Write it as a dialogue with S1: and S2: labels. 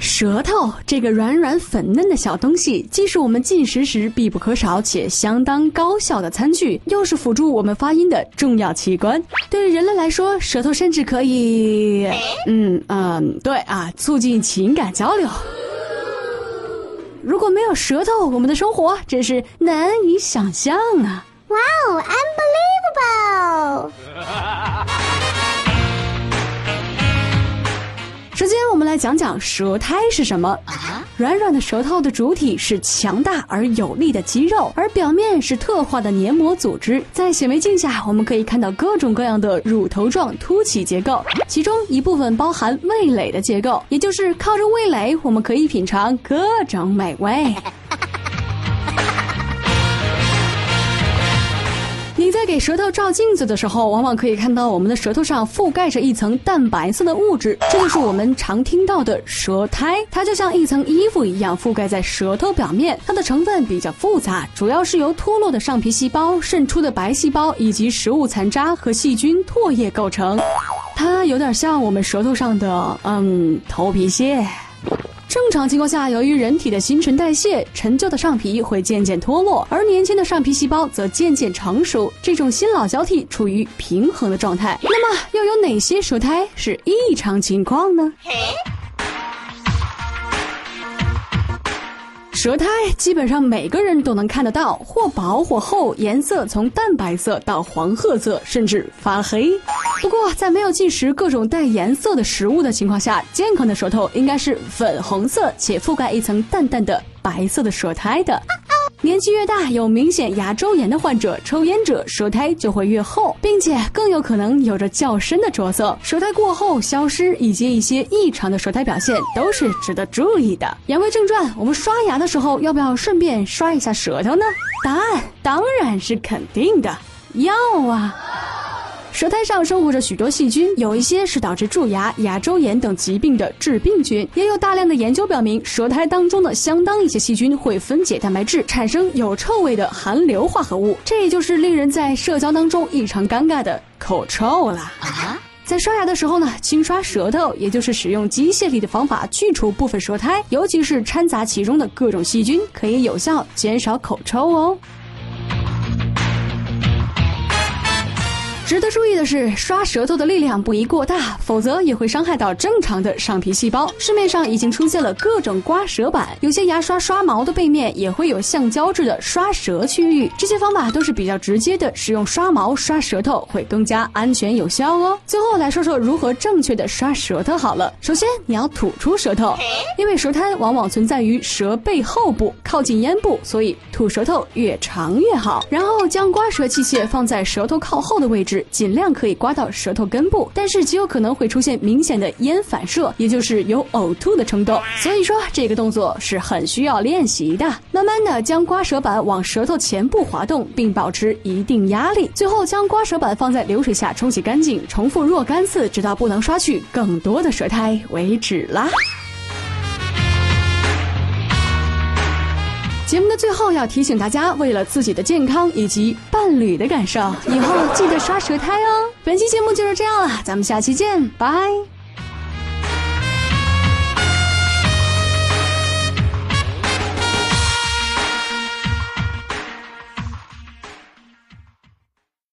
S1: 舌头这个软软粉嫩的小东西，既是我们进食时必不可少且相当高效的餐具，又是辅助我们发音的重要器官。对于人类来说，舌头甚至可以，嗯嗯，对啊，促进情感交流。如果没有舌头，我们的生活真是难以想象啊！
S2: 哇哦
S1: ，I'm believe 讲讲舌苔是什么。软软的舌头的主体是强大而有力的肌肉，而表面是特化的黏膜组织。在显微镜下，我们可以看到各种各样的乳头状凸起结构，其中一部分包含味蕾的结构，也就是靠着味蕾，我们可以品尝各种美味。给舌头照镜子的时候，往往可以看到我们的舌头上覆盖着一层淡白色的物质，这就是我们常听到的舌苔。它就像一层衣服一样覆盖在舌头表面。它的成分比较复杂，主要是由脱落的上皮细胞、渗出的白细胞以及食物残渣和细菌唾液构成。它有点像我们舌头上的嗯头皮屑。正常情况下，由于人体的新陈代谢，陈旧的上皮会渐渐脱落，而年轻的上皮细胞则渐渐成熟，这种新老交替处于平衡的状态。那么，又有哪些舌苔是异常情况呢？舌苔基本上每个人都能看得到，或薄或厚，颜色从淡白色到黄褐色，甚至发黑。不过，在没有进食各种带颜色的食物的情况下，健康的舌头应该是粉红色且覆盖一层淡淡的白色的舌苔的。年纪越大，有明显牙周炎的患者、抽烟者，舌苔就会越厚，并且更有可能有着较深的着色。舌苔过厚、消失以及一些异常的舌苔表现，都是值得注意的。言归正传，我们刷牙的时候要不要顺便刷一下舌头呢？答案当然是肯定的，要啊。舌苔上生活着许多细菌，有一些是导致蛀牙、牙周炎等疾病的致病菌，也有大量的研究表明，舌苔当中的相当一些细菌会分解蛋白质，产生有臭味的含硫化合物，这也就是令人在社交当中异常尴尬的口臭了。在刷牙的时候呢，轻刷舌头，也就是使用机械力的方法去除部分舌苔，尤其是掺杂其中的各种细菌，可以有效减少口臭哦。值得注意的是，刷舌头的力量不宜过大，否则也会伤害到正常的上皮细胞。市面上已经出现了各种刮舌板，有些牙刷刷毛的背面也会有橡胶制的刷舌区域。这些方法都是比较直接的，使用刷毛刷舌头会更加安全有效哦。最后来说说如何正确的刷舌头好了。首先你要吐出舌头，因为舌苔往往存在于舌背后部，靠近咽部，所以吐舌头越长越好。然后将刮舌器械放在舌头靠后的位置。尽量可以刮到舌头根部，但是极有可能会出现明显的咽反射，也就是有呕吐的冲动。所以说这个动作是很需要练习的。慢慢的将刮舌板往舌头前部滑动，并保持一定压力。最后将刮舌板放在流水下冲洗干净，重复若干次，直到不能刷去更多的舌苔为止啦。节目的最后要提醒大家，为了自己的健康以及伴侣的感受，以后记得刷舌苔哦。本期节目就是这样了，咱们下期见，拜。